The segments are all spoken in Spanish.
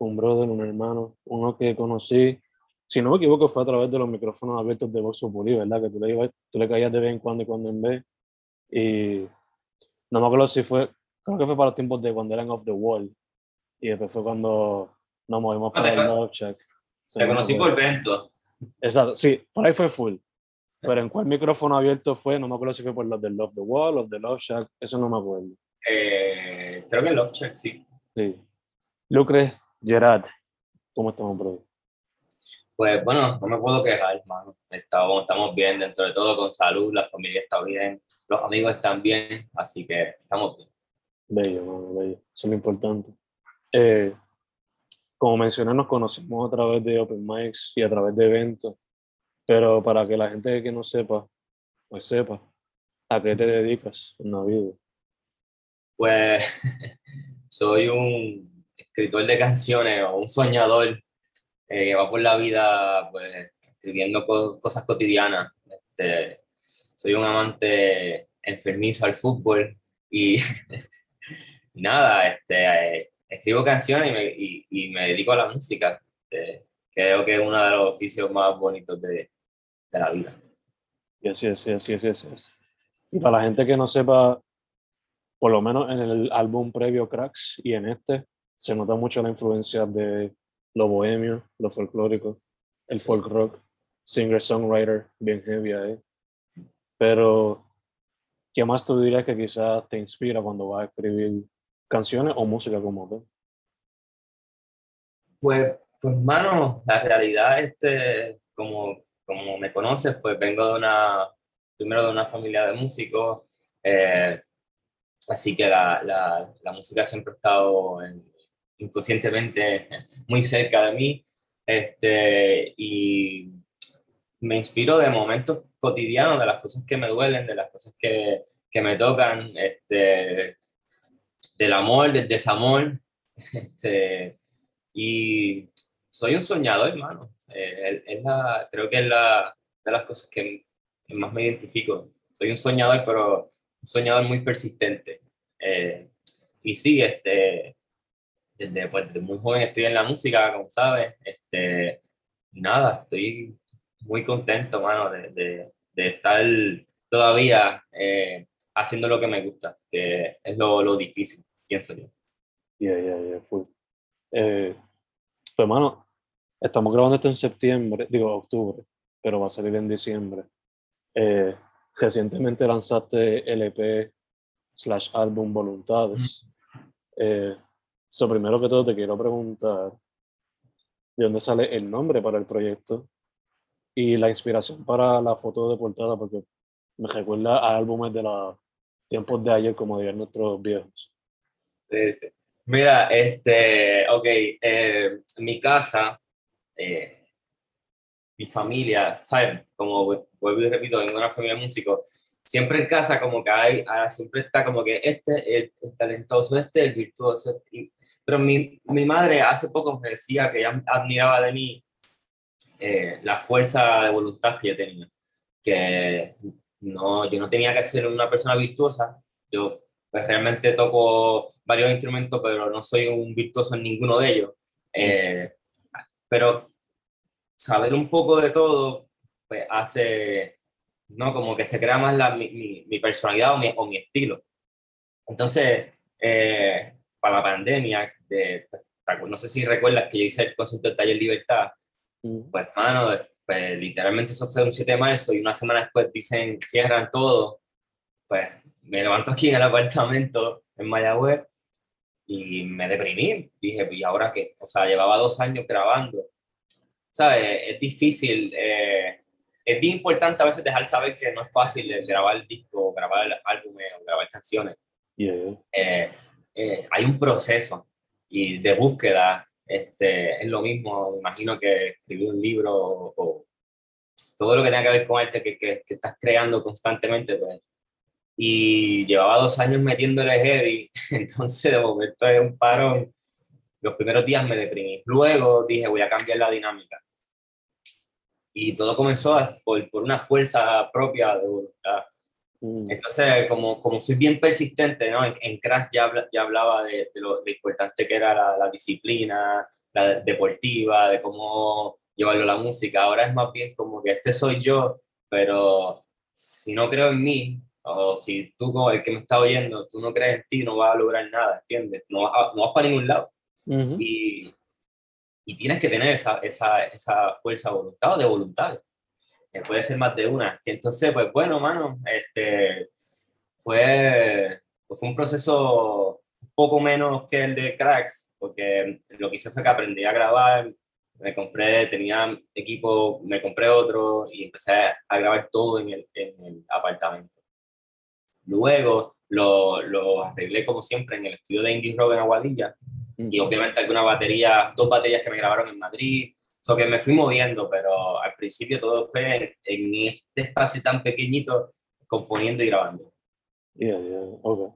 un brother, un hermano, uno que conocí, si no me equivoco, fue a través de los micrófonos abiertos de Vox Populi, ¿verdad? Que tú le, ibas, tú le caías de vez en cuando y cuando en vez. Y no me acuerdo si fue, creo que fue para los tiempos de cuando eran Off the Wall. Y después fue cuando nos movimos para el Love Check. Te conocí por Vento. Exacto, sí, por ahí fue full. Pero en cuál micrófono abierto fue, no me acuerdo si fue por los de Love the Wall, los de Love Shack, eso no me acuerdo. Eh, creo que Love Check, sí. Sí. Lucre, Gerard, ¿cómo estamos, bro? Pues bueno, no me puedo quejar, hermano. Estamos, estamos bien dentro de todo, con salud, la familia está bien, los amigos están bien, así que estamos bien. Bello, mano, bello. Eso es lo importante. Eh, como mencioné, nos conocimos a través de Open Mics y a través de eventos, pero para que la gente que no sepa, pues sepa a qué te dedicas en la vida. Pues soy un escritor de canciones o un soñador eh, que va por la vida pues, escribiendo co cosas cotidianas. Este, soy un amante enfermizo al fútbol y, nada, este, eh, escribo canciones y me, y, y me, dedico a la música. Este, creo que es uno de los oficios más bonitos de, de la vida. Y así es, así es, así es. Y para la gente que no sepa, por lo menos en el álbum previo Cracks y en este, se nota mucho la influencia de lo bohemio, lo folclórico, el folk rock, singer-songwriter, bien heavy ahí. Pero, ¿qué más tú dirías que quizás te inspira cuando vas a escribir canciones o música como tú? Pues, pues, mano, la realidad, este, como, como me conoces, pues vengo de una, primero de una familia de músicos, eh, así que la, la, la, música siempre ha estado en, inconscientemente muy cerca de mí, este, y me inspiro de momentos cotidianos, de las cosas que me duelen, de las cosas que, que me tocan, este, del amor, del desamor, este, y soy un soñador, hermano. Eh, es la, creo que es la de las cosas que más me identifico. Soy un soñador, pero un soñador muy persistente. Eh, y sí, este, desde, pues, desde, muy joven estoy en la música, como sabes. Este, nada, estoy muy contento, mano, de, de, de estar todavía eh, haciendo lo que me gusta, que es lo, lo difícil, pienso yo. Yeah, yeah, yeah, full. Eh, pues, hermano, estamos grabando esto en septiembre, digo octubre, pero va a salir en diciembre. Eh, recientemente lanzaste LP slash álbum Voluntades. Eh, so, primero que todo te quiero preguntar de dónde sale el nombre para el proyecto y la inspiración para la foto de portada, porque me recuerda a álbumes de los tiempos de ayer, como dirían nuestros viejos. Sí, sí. Mira, este, ok, eh, mi casa, eh, mi familia, ¿sabes? Como vuelvo y repito, vengo de una familia de músicos, siempre en casa como que hay, ah, siempre está como que este, el, el talentoso, este, el virtuoso, este, pero mi, mi madre hace poco me decía que ella admiraba de mí eh, la fuerza de voluntad que yo tenía. Que no, yo no tenía que ser una persona virtuosa. Yo pues, realmente toco varios instrumentos, pero no soy un virtuoso en ninguno de ellos. Eh, pero saber un poco de todo pues, hace, ¿no? Como que se crea más la, mi, mi, personalidad o mi, o mi, estilo. Entonces, eh, para la pandemia, de, no sé si recuerdas que yo hice el concepto del taller Libertad, mm. pues, mano, pues, literalmente eso fue un 7 de marzo y una semana después dicen, cierran todo, pues me levanto aquí en el apartamento en Mayagüez y me deprimí. Dije, ¿y ahora qué? O sea, llevaba dos años grabando. ¿Sabes? Es difícil. Eh, es bien importante a veces dejar saber que no es fácil grabar el disco, grabar álbumes o grabar canciones. Eh, eh, hay un proceso y de búsqueda. Este, es lo mismo, imagino que escribir un libro o, todo lo que tenga que ver con arte que, que, que estás creando constantemente, pues y llevaba dos años metiéndole heavy, entonces de momento es un parón. Los primeros días me deprimí. Luego dije, voy a cambiar la dinámica. Y todo comenzó por, por una fuerza propia de voluntad. Mm. Entonces, como, como soy bien persistente, ¿no? En, en Crash ya, ya hablaba de, lo, importante que era la, la, disciplina, la deportiva, de cómo llevarlo a la música. Ahora es más bien como que este soy yo, pero si no creo en mí, o si tú, como el que me está oyendo, tú no crees en ti, no vas a lograr nada, ¿entiendes? No vas, no vas para ningún lado. y, y, tienes que tener esa, esa, esa fuerza de voluntad o de voluntad. que puede ser más de una. Y entonces, pues bueno, mano, este, fue, pues, fue un proceso poco menos que el de Cracks, porque lo que hice fue que aprendí a grabar, me compré, tenía equipo, me compré otro y empecé a grabar todo en el, en el apartamento. Luego lo, lo, arreglé como siempre en el estudio de Indie Rock en Aguadilla y obviamente alguna batería, dos baterías que me grabaron en Madrid, so que me fui moviendo, pero al principio todo fue en, este espacio tan pequeñito componiendo y grabando. Yeah, yeah, okay.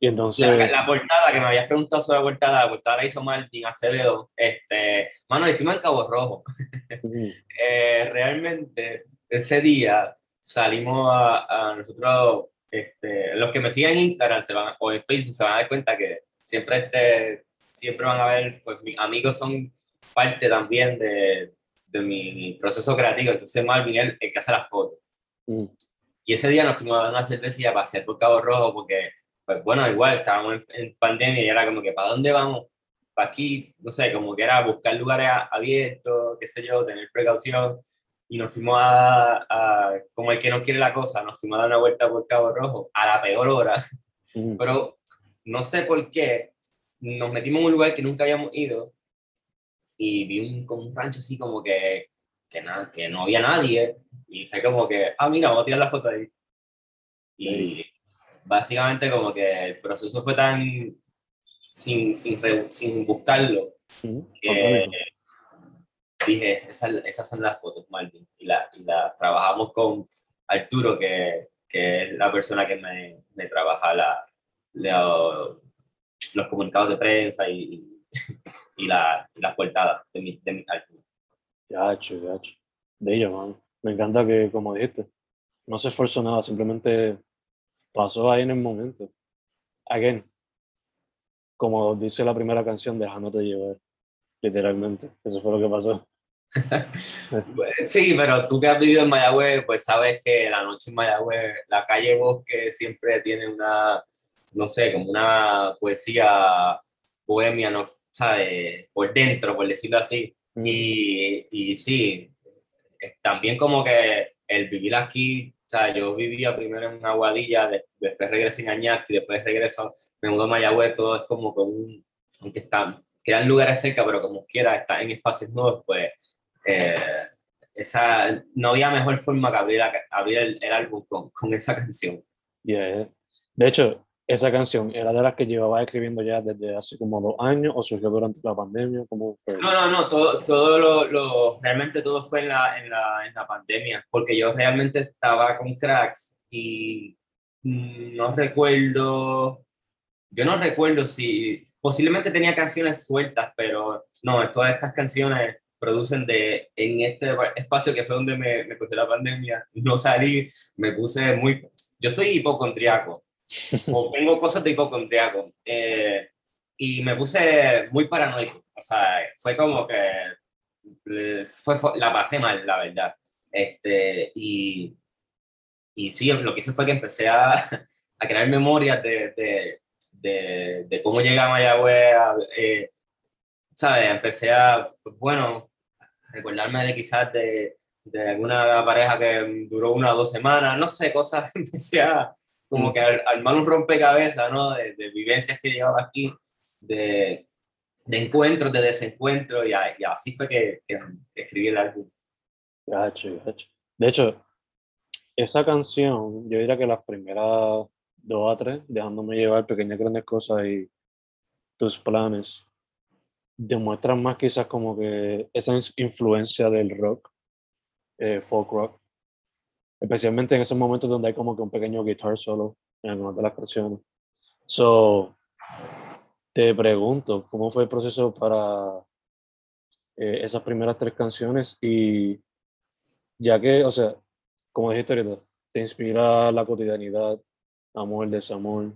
Y entonces... La, portada que me habías preguntado sobre la portada, la portada la hizo Martín Acevedo, este, mano, hicimos en Cabo Rojo. eh, realmente ese día salimos a, a nosotros este, los que me siguen en Instagram se van, o en Facebook se van a dar cuenta que siempre, este, siempre van a ver, pues mis amigos son parte también de, de mi proceso creativo. Entonces Marvin es el que hace las fotos. Mm. Y ese día nos fuimos a dar una cerveza a pasear por Cabo Rojo porque, pues bueno, igual estábamos en, pandemia y era como que, ¿para dónde vamos? Para aquí, no sé, como que era buscar lugares abiertos, qué sé yo, tener precaución y nos fuimos a, como el que no quiere la cosa, nos fuimos a dar una vuelta por Cabo Rojo a la peor hora, pero no sé por qué, nos metimos en un lugar que nunca habíamos ido y vi un, como un rancho así como que, que, nada, que no había nadie y fue como que, ah, mira, vamos a tirar la foto ahí. Y básicamente como que el proceso fue tan sin, sin, sin buscarlo que dije, esas, son las fotos, Marvin, y, la, y las trabajamos con Arturo, que, que es la persona que me, me trabaja la, los comunicados de prensa y, y, la, las portadas de mi, de mi álbum. Ya, ya, De ello, man. Me encanta que, como dijiste, no se esforzó nada, simplemente pasó ahí en el momento. Again, como dice la primera canción, dejándote llevar, literalmente. Eso fue lo que pasó. sí, pero tú que has vivido en Mayagüez, pues sabes que la noche en Mayagüez, la calle Bosque siempre tiene una, no sé, como una poesía bohemia, ¿no? ¿sabes? Por dentro, por decirlo así. Mm. Y, y sí, también como que el vivir aquí, o sea, yo vivía primero en Aguadilla, después regresé en Añasco y después regreso, me mudó a Mayagüez, todo es como con un, aunque están, quedan lugares cerca, pero como quiera, está en espacios nuevos, pues eh, esa, no había mejor forma que abrir, abrir el, álbum con, con, esa canción. De hecho, esa canción era de las que llevaba escribiendo ya desde hace como dos años o surgió durante la pandemia. ¿cómo No, no, no, todo, todo lo, lo, realmente todo fue en la, en, la, en la pandemia, porque yo realmente estaba con cracks y no recuerdo, yo no recuerdo si, posiblemente tenía canciones sueltas, pero no, todas estas canciones producen de en este espacio que fue donde me, me la pandemia, no salí, me puse muy... Yo soy hipocondriaco, o tengo cosas de hipocondriaco, eh, y me puse muy paranoico, o sea, fue como que fue, la pasé mal, la verdad. Este, y, y sí, lo que hice fue que empecé a, a crear memorias de, de, de, de, cómo llega a Mayagüez, eh, ¿sabes? Empecé a, pues, bueno, recordarme de quizás de, de, alguna pareja que duró una o dos semanas, no sé, cosas, empecé a como que armar un rompecabezas, ¿no? De, de vivencias que llevaba aquí, de, de encuentros, de desencuentros, y, y así fue que, que, escribí el álbum. De hecho, esa canción, yo diría que las primeras dos a tres, dejándome llevar pequeñas grandes cosas y tus planes, demuestran más quizás como que esa influencia del rock, eh, folk rock, especialmente en esos momentos donde hay como que un pequeño guitar solo en algunas de las canciones. So, te pregunto, ¿cómo fue el proceso para eh, esas primeras tres canciones? Y ya que, o sea, como dijiste ahorita, te inspira la cotidianidad, amor, desamor.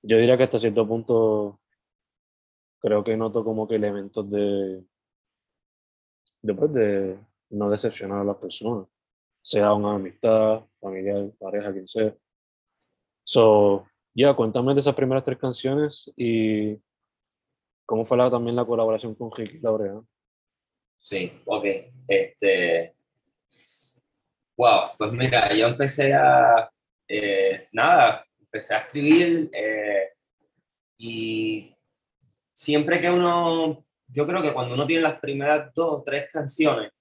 Yo diría que hasta cierto punto creo que noto como que elementos de, después de no decepcionar a las personas, sea una amistad, familiar, pareja, quien sea. So, ya, cuéntame de esas primeras tres canciones y cómo fue la, también la colaboración con Ricky Laureano. Sí, ok. Este, wow, pues mira, yo empecé a, eh, nada, empecé a escribir eh, y siempre que uno, yo creo que cuando uno tiene las primeras dos o tres canciones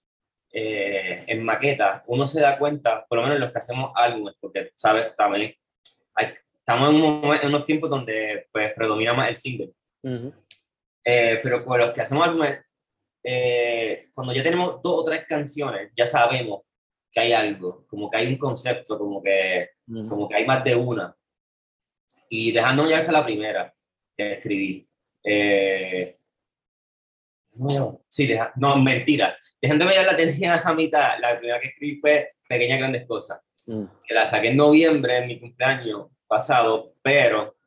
eh, en maqueta, uno se da cuenta, por lo menos los que hacemos álbumes, porque, ¿sabes? También estamos en, unos tiempos donde pues predomina más el single. pero con los que hacemos álbumes, cuando ya tenemos dos o tres canciones, ya sabemos que hay algo, como que hay un concepto, como que, como que hay más de una. Y dejándome llevar fue la primera que escribí. Eh, sí, deja, no, mentira. Dejándome llevar la tenía a mitad. La primera que escribí fue Pequeñas Grandes Cosas, mm. que la saqué en noviembre, en mi cumpleaños pasado, pero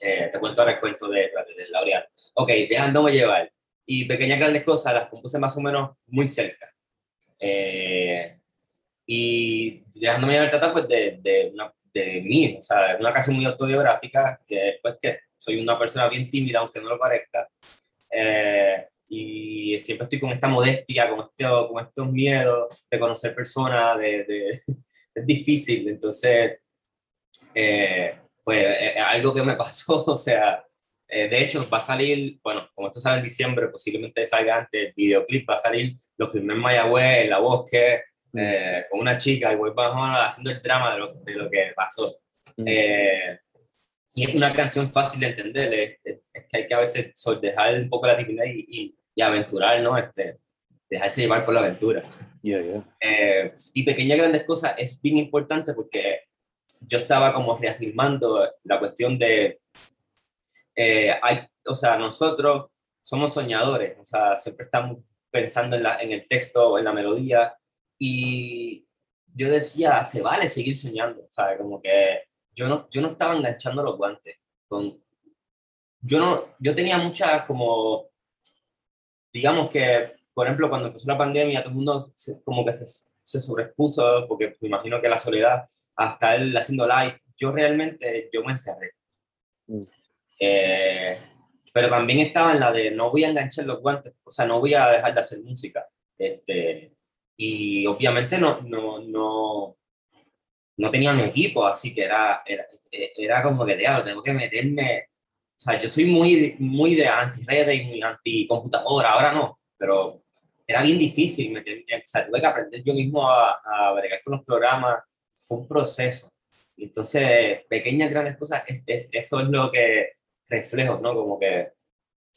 eh, te cuento ahora el cuento de, de, Laureano. Ok, dejándome llevar. Y Pequeñas Grandes Cosas las compuse más o menos muy cerca. Eh, y dejándome llevar tratar pues de, de, una, de mí, o sea, una canción muy autobiográfica, que pues que soy una persona bien tímida, aunque no lo parezca, eh, y siempre estoy con esta modestia, con, este, con estos miedos de conocer personas, de, de es difícil, entonces, eh, pues algo que me pasó, o sea, eh, de hecho, va a salir, bueno, como esto sale en diciembre, posiblemente salga antes, el videoclip va a salir, lo filmé en Mayagüez, en La Bosque, mm. eh, con una chica, y voy haciendo el drama de lo, de lo que pasó. Mm. Eh, y es una canción fácil de entender, es, que hay que a veces dejar un poco la timidez y, y, aventurar, ¿no? Este, dejarse llevar por la aventura. y Pequeñas Grandes Cosas es bien importante porque yo estaba como reafirmando la cuestión de eh, hay, o sea, nosotros somos soñadores, o sea, siempre estamos pensando en, la, en el texto, en la melodía, y yo decía, se vale seguir soñando, o sea, como que yo no, yo no estaba enganchando los guantes, con, yo, no, yo tenía muchas como, digamos que, por ejemplo, cuando empezó la pandemia, todo el mundo como que se, se sobrepuso, porque me imagino que la soledad, hasta él haciendo live, yo realmente, yo me encerré. Mm. Eh, pero también estaba en la de no voy a enganchar los guantes, o sea, no voy a dejar de hacer música. Este, y obviamente no, no, no, no tenía mi equipo, así que era, era, era como que, tengo que meterme. O sea, yo soy muy, muy de anti-redes y muy anti-computadora, ahora no, pero era bien difícil. O sea, tuve que aprender yo mismo a, a bregar con los programas. Fue un proceso. Entonces, pequeñas, grandes cosas, es, es, eso es lo que reflejos, ¿no? Como que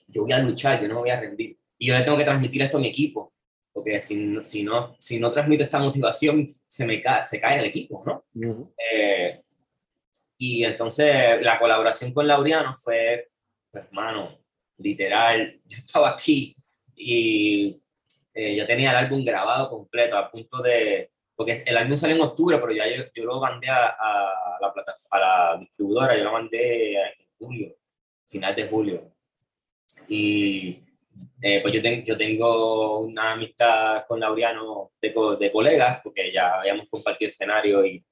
yo voy a luchar, yo no me voy a rendir. Y yo le tengo que transmitir esto a mi equipo, porque si, si, no, si no transmito esta motivación, se me cae, se cae el equipo, ¿no? Eh, y entonces la colaboración con Laureano fue, pues, hermano, literal, yo estaba aquí y eh, ya tenía el álbum grabado completo, a punto de, porque el álbum salió en octubre, pero ya yo, yo lo mandé a, a la a la distribuidora, yo lo mandé en julio, final de julio. Y eh, pues yo, yo tengo una amistad con Laureano de, de colegas, porque ya habíamos compartido escenario y,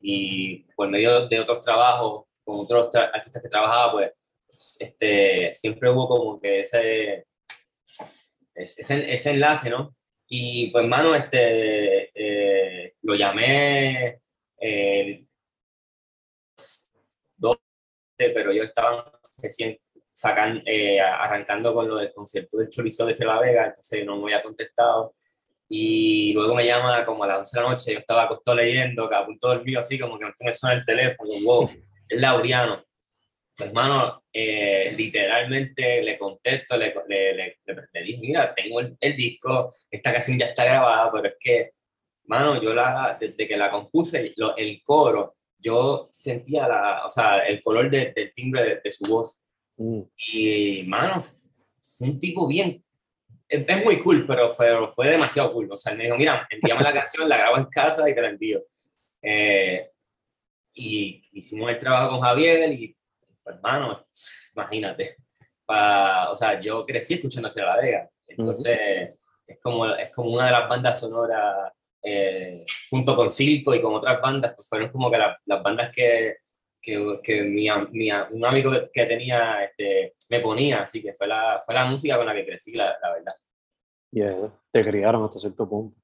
y por medio de otros trabajos, con otros artistas que trabajaba, pues este, siempre hubo como que ese, ese, ese enlace, ¿no? Y pues, mano, este, eh, lo llamé eh, dos, pero yo estaba recién sacan, eh, arrancando con lo del concierto del chorizo de La Vega, entonces no me había contestado. Y luego me llama como a las 11 de la noche, yo estaba acostado leyendo, que a punto dormido así, como que me suena el teléfono, wow, es Laureano. Hermano, eh, literalmente le contesto, le, le, le, le, dije, mira, tengo el, el, disco, esta canción ya está grabada, pero es que, mano, yo la, desde que la compuse, lo, el coro, yo sentía la, o sea, el color de, del timbre de, su voz. Mm. Y, mano, fue un tipo bien, es, muy cool, pero fue, fue demasiado cool. O sea, él me dijo, mira, envíame la canción, la grabo en casa y te la envío. Eh, y hicimos el trabajo con Javier y hermano, imagínate. o sea, yo crecí escuchando a La Vega, entonces es, como, es como una de las bandas sonoras, eh, junto con Circo y con otras bandas, pues fueron como que las bandas que, que, que mi, mi, un amigo que, tenía este, me ponía, así que fue la, fue la música con la que crecí, la, la verdad. Y yeah, te criaron hasta cierto punto.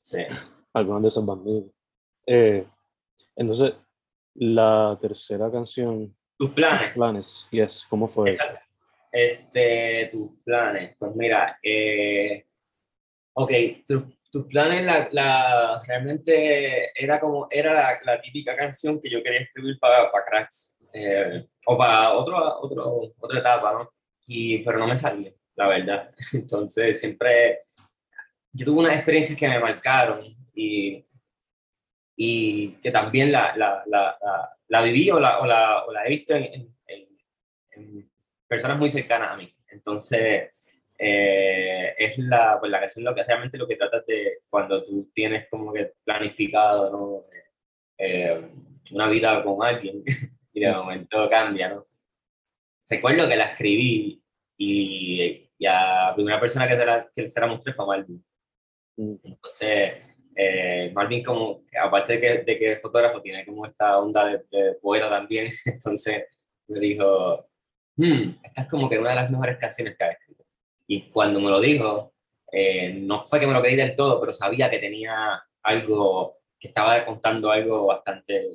Sí. Algunos de esos bandidos. Eh, entonces, la tercera canción tus planes. planes, yes. ¿Cómo fue? Este, tus planes. Pues mira, eh, ok, tus planes la, la, realmente era como, era la, típica canción que yo quería escribir para, para Cracks, eh, o para otro, otro, otra etapa, ¿no? Y, pero no me salía, la verdad. Entonces siempre, yo tuve unas experiencias que me marcaron y, y que también la, la, viví o la, o la, o he visto en, personas muy cercanas a mí. Entonces, eh, es la, pues la canción lo que realmente lo que tratas de cuando tú tienes como que planificado ¿no? Eh, una vida con alguien y de momento cambia. ¿no? Recuerdo que la escribí y, y a la primera persona que se la, que se la mostré fue Malvin. Mm. Entonces, eh, Marvin como, aparte de que, de que es fotógrafo, tiene como esta onda de, poeta también, entonces me dijo, hmm, esta es como que una de las mejores canciones que ha escrito. Y cuando me lo dijo, eh, no fue que me lo creí del todo, pero sabía que tenía algo, que estaba contando algo bastante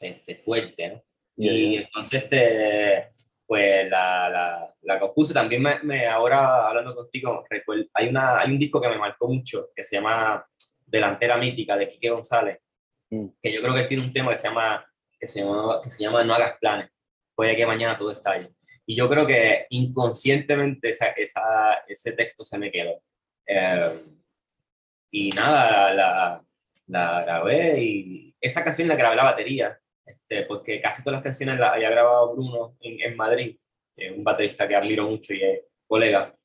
este, fuerte, ¿no? Y entonces, este, pues la, la, la compuse. También me, me, ahora hablando contigo, recuerdo, hay, una, hay un disco que me marcó mucho, que se llama delantera mítica de Quique González, mm. que yo creo que él tiene un tema que se llama, que se llama, que se llama No hagas planes, puede que mañana todo estalle. Y yo creo que inconscientemente esa, esa, ese texto se me quedó. Eh, y nada, la, la, grabé y esa canción la grabé la batería, este, porque casi todas las canciones las había grabado Bruno en, en Madrid, un baterista que admiro mucho y es colega.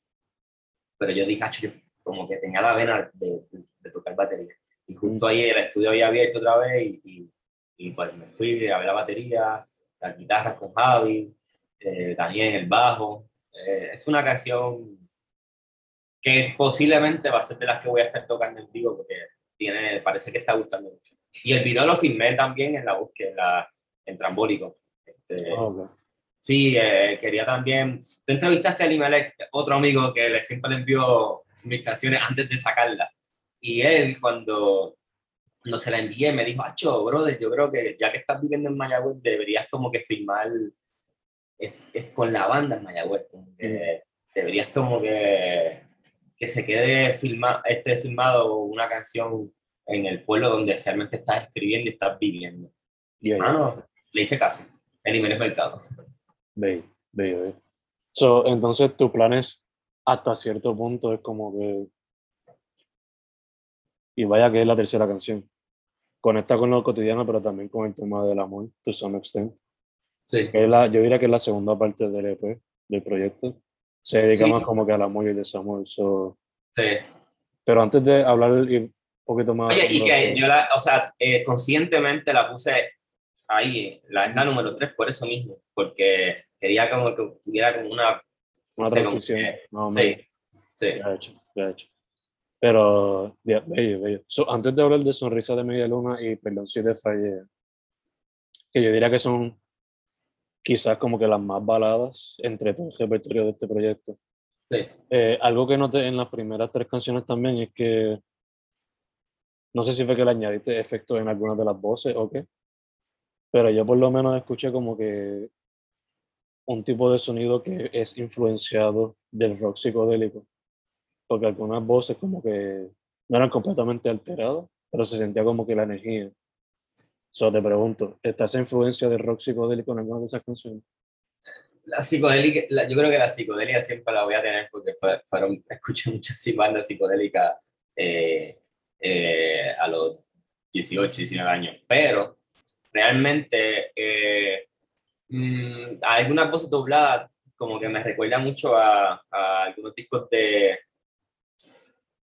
Pero yo dije, yo como que tenía la vena de, de, tocar batería. Y justo ahí el estudio había abierto otra vez y, y, pues me fui, grabé la batería, la guitarra con Javi, eh, Daniel el bajo. Eh, es una canción que posiblemente va a ser de las que voy a estar tocando en vivo porque tiene, parece que está gustando mucho. Y el video lo filmé también en la búsqueda, en Trambólico. Este, ah, Sí, eh, quería también. Tú entrevistaste a Limelec, otro amigo que le, siempre le envió mis canciones antes de sacarlas. Y él, cuando, no se la envié, me dijo, Acho, brother, yo creo que ya que estás viviendo en Mayagüez, deberías como que filmar es, es con la banda en Mayagüez. Deberías como que, que se quede filma, este, filmado una canción en el pueblo donde realmente estás escribiendo y estás viviendo. Y le hice caso. El es Mercado. Ve, ve. So, entonces, tu plan es hasta cierto punto es como que. Y vaya que es la tercera canción. Conecta con lo cotidiano, pero también con el tema del amor, to some extent. Sí. es la, yo diría que es la segunda parte del EP, del proyecto. Se dedica más como que al amor y el desamor. So, sí. Pero antes de hablar un poquito más... Oye, y que yo la, o sea, eh, conscientemente la puse ahí, la, la número 3 por eso mismo, porque quería como que tuviera como una... Una sé, transición. que- más o sí, sí. Ya hecho, ya hecho. Pero, ya, bello, bello. So, antes de hablar de Sonrisa de Media Luna y Perdón si te fallé, que yo diría que son quizás como que las más baladas entre todo el repertorio de este proyecto. sí. Eh, algo que noté en las primeras tres canciones también es que no sé si fue que le añadiste efectos en algunas de las voces o qué, pero yo por lo menos escuché como que un tipo de sonido que es influenciado del rock psicodélico, porque algunas voces como que no eran completamente alteradas, pero se sentía como que la energía. Solo te pregunto, ¿está esa influencia del rock psicodélico en alguna de esas canciones? La psicodélica, la- yo creo que la psicodelia siempre la voy a tener porque fue- fueron, escuché muchas bandas psicodélicas eh, eh, a los 18, 19 años, pero realmente eh, mm, algunas voces dobladas como que me recuerda mucho a, a algunos discos de...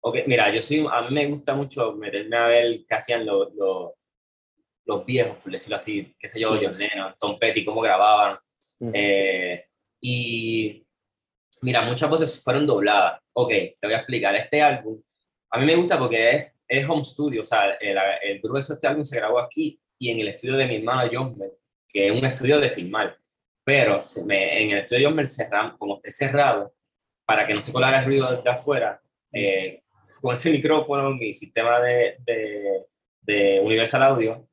Ok, mira, yo soy, a mí me gusta mucho meterme a ver qué hacían los, los, los viejos, por decirlo así, qué sé yo. John Lennon, Tom Petty, cómo grababan, Ujú. eh, y mira, muchas voces fueron dobladas. Ok, te voy a explicar. Este álbum, a mí me gusta porque es, es home studio, o sea, el, el grueso de este álbum se grabó aquí y en el estudio de mi hermano John que es un estudio de filmar. Pero se me- en el estudio de John cerramos, como esté cerrado, para que no se colara el ruido de afuera, eh, con ese micrófono, mi sistema de, de, de Universal Audio,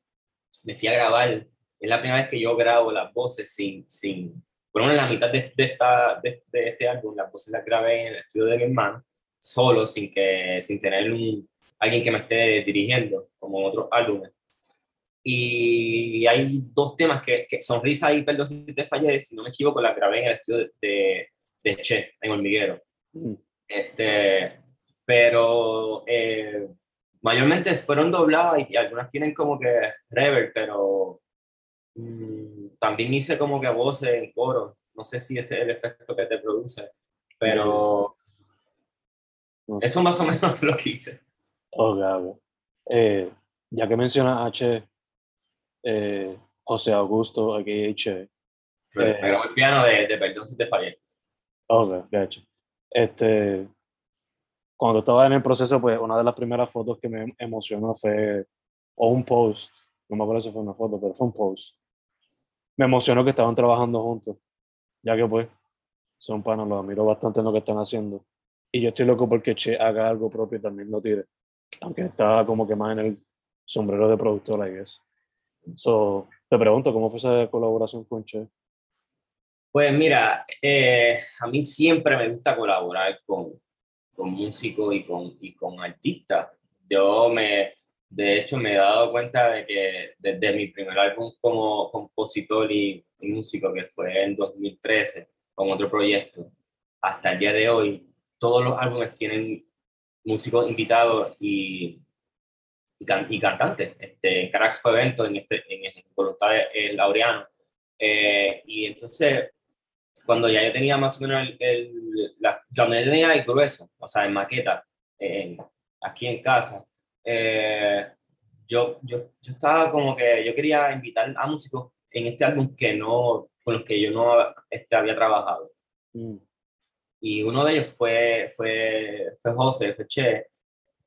me fui a grabar. Es la primera vez que yo grabo las voces sin, sin por lo menos en la mitad de, de, esta, de, de este álbum, las voces las grabé en el estudio de mi hermano, solo, sin, que, sin tener un, alguien que me esté dirigiendo, como en otros álbumes. Y hay dos temas que, que Sonrisa y Perdón si te fallé, si no me equivoco, las grabé en el estudio de, de, de Che, en Hormiguero. Mm. Este, pero eh, mayormente fueron dobladas y, y algunas tienen como que reverb, pero mm, también hice como que voces en coro. No sé si ese es el efecto que te produce, pero No sé. eso más o menos lo que hice. Ok. Eh, ya que mencionas H, eh, José Augusto, aquí H. Me Eh. grabó el piano de, de Perdón si te fallé. Ok, gacho. Este, cuando estaba en el proceso, pues una de las primeras fotos que me emocionó fue, o un post, no me acuerdo si fue una foto, pero fue un post. Me emocionó que estaban trabajando juntos, ya que pues son panos, los admiro bastante en lo que están haciendo. Y yo estoy loco porque Che haga algo propio y también lo tire, aunque está como que más en el sombrero de productor, I guess. So, te pregunto, ¿cómo fue esa colaboración con Che? Pues mira, eh, a mí siempre me gusta colaborar con, con músicos y con, y con artistas. Yo me, de hecho, me he dado cuenta de que desde mi primer álbum como compositor y, músico, que fue en 2013, con otro proyecto, hasta el día de hoy, todos los álbumes tienen músicos invitados y, y, can- y cantantes. Este, Carax fue evento en este, en el Voluntad el Laureano. Eh, y entonces, cuando ya yo tenía más o menos el, el- la, cuando yo tenía el grueso, o sea, en maqueta, en- aquí en casa, eh, yo, yo, yo estaba como que yo quería invitar a músicos en este álbum que no, con los que yo no este, había trabajado. Mm, Y uno de ellos fue, fue, fue José, fue Che.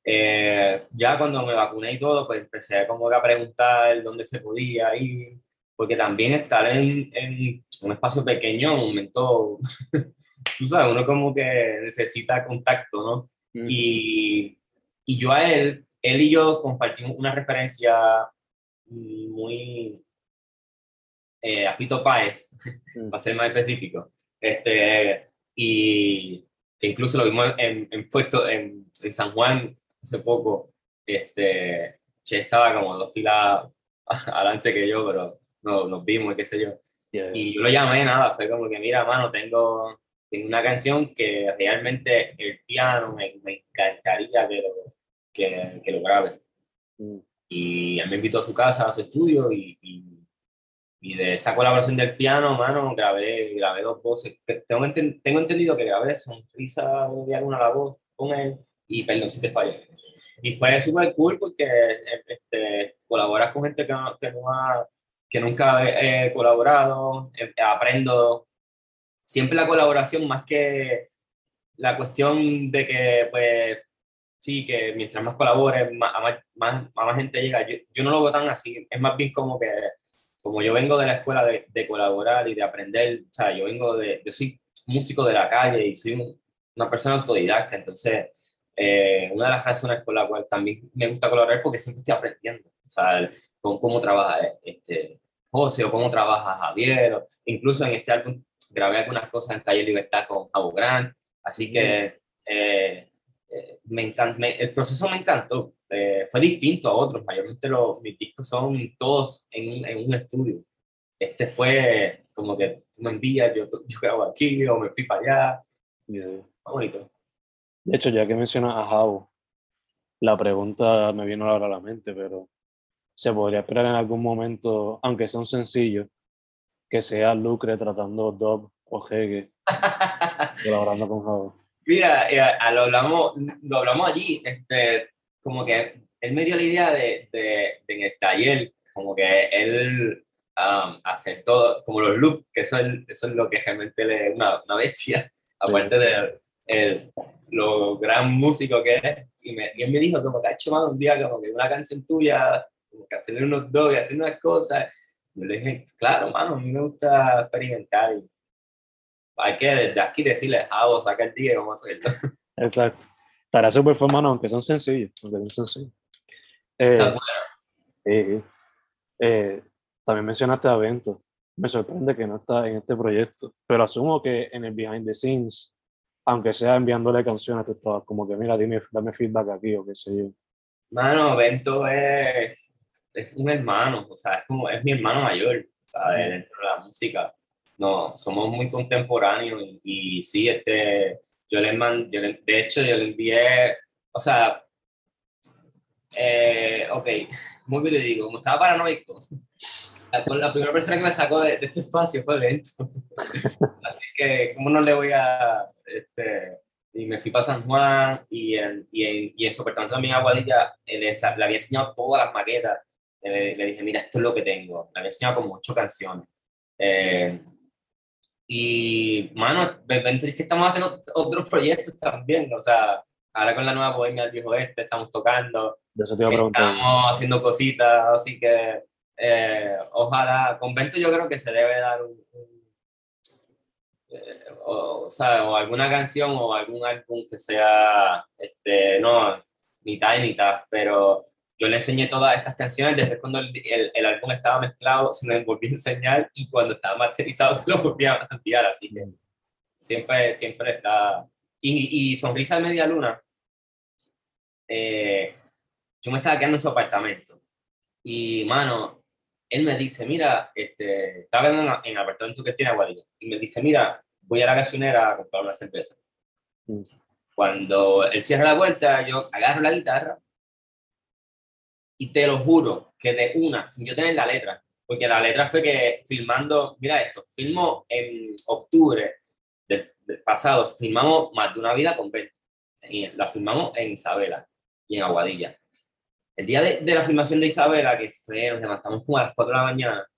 Eh, ya cuando me vacuné y todo, pues empecé como que a preguntar dónde se podía ir, porque también estar en, en un espacio pequeño, un momento, tú sabes, uno como que necesita contacto, ¿no? mm. Y, y yo a él, él y yo compartimos una referencia muy eh, a Fito Páez, Mm. para ser más específico. Este, y que incluso lo vimos en, en Puerto, en, en San Juan hace poco. Este, Che estaba como dos filas adelante que yo, pero no, nos vimos qué sé yo. Yeah. Y yo lo llamé, nada, fue como que, mira, mano, tengo, tengo una canción que realmente el piano me, me encantaría que lo, que, que lo grabe. Mm. Y él me invitó a su casa, a su estudio, y, y, y de esa colaboración del piano, mano, grabé, grabé dos voces. Tengo, enten- tengo entendido que grabé Sonrisa de alguna la voz con él, y perdón si te fallo. Y fue súper cool porque este, colaboras con gente que, que, no ha, que nunca he colaborado, eh, aprendo. Siempre la colaboración más que la cuestión de que, pues, sí, que mientras más colabores, más, más, más, gente llega. Yo, yo, no lo veo tan así, es más bien como que, como yo vengo de la escuela de, de colaborar y de aprender, o sea, yo vengo de, yo soy músico de la calle y soy una persona autodidacta, entonces, eh, una de las razones por la cual también me gusta colaborar es porque siempre estoy aprendiendo, o sea, con cómo trabaja este José o cómo trabaja Javier, o incluso en este álbum grabé algunas cosas en Taller Libertad con Javo Grant, así que eh, eh, me encanta, el proceso me encantó, eh, fue distinto a otros, mayormente los, mis discos son todos en, en un estudio. Este fue como que tú me envías, yo, yo grabo aquí o me fui para allá. Yeah. bonito. De hecho, ya que mencionas a Javo, la pregunta me vino ahora a la mente, pero ¿se podría esperar en algún momento, aunque sea un sencillo, que sea Lucre tratando Dub o Hege, colaborando con Javo. Mira, eh, lo, hablamos, lo hablamos allí, este, como que él me dio la idea de, de, en el taller, como que él um, hace todo, como los loops, que eso es, eso es lo que realmente le una, una bestia, aparte de el, lo gran músico que es. Y, me, y él me dijo como que ha hecho más un día como que una canción tuya, como que hacerle unos dos y hacer unas cosas. Yo le dije, claro, mano, a mí me gusta experimentar. Y hay que desde aquí decirle, ah, saca el día y vamos a hacerlo. Exacto. Para súper fue, mano, aunque son sencillos. Aunque son sencillos. Eh, eh, también mencionaste a Vento. Me sorprende que no está en este proyecto, pero asumo que en el behind the scenes, aunque sea enviándole canciones, tú estabas como que, mira, dime, dame feedback aquí o qué sé yo. Mano, Vento es es un hermano, o sea, es, como, es mi hermano mayor, ¿sabes? Dentro de la música. No, somos muy contemporáneos y, sí, este, yo le, man, yo de hecho, yo le envié, o sea, eh, ok, muy bien te digo, como estaba paranoico, la, la, primera persona que me sacó de, este espacio fue Lento. Así que, ¿cómo no le voy a, este, y me fui para San Juan y en, y en, y en también Aguadilla, le, le había enseñado todas las maquetas le, dije, mira, esto es lo que tengo. Me había enseñado como ocho canciones. Eh, y, mano, es que estamos haciendo otros proyectos también, o sea, ahora con la nueva Bohemia del Viejo Este estamos tocando, estamos haciendo cositas, así que eh, ojalá, Convento yo creo que se debe dar un, eh, o, sea, o alguna canción o algún álbum que sea, este, no, mitad y mitad, pero yo le enseñé todas estas canciones, después cuando el, el, álbum estaba mezclado se me volví a enseñar y cuando estaba masterizado se lo volví a enviar, así que siempre, siempre está... Y, y Sonrisa de Media Luna, eh, yo me estaba quedando en su apartamento y, mano, él me dice, mira, este, estaba en, en el apartamento que tiene Aguadilla, y me dice, mira, voy a la gasolinera a comprar una cerveza. Mm. Cuando él cierra la puerta, yo agarro la guitarra y te lo juro que de una, sin yo tener la letra, porque la letra fue que filmando, mira esto, filmo en octubre del, pasado, filmamos más de una vida con y la filmamos en Isabela y en Aguadilla. El día de, de, la filmación de Isabela, que fue, nos levantamos como a las 4 de la mañana,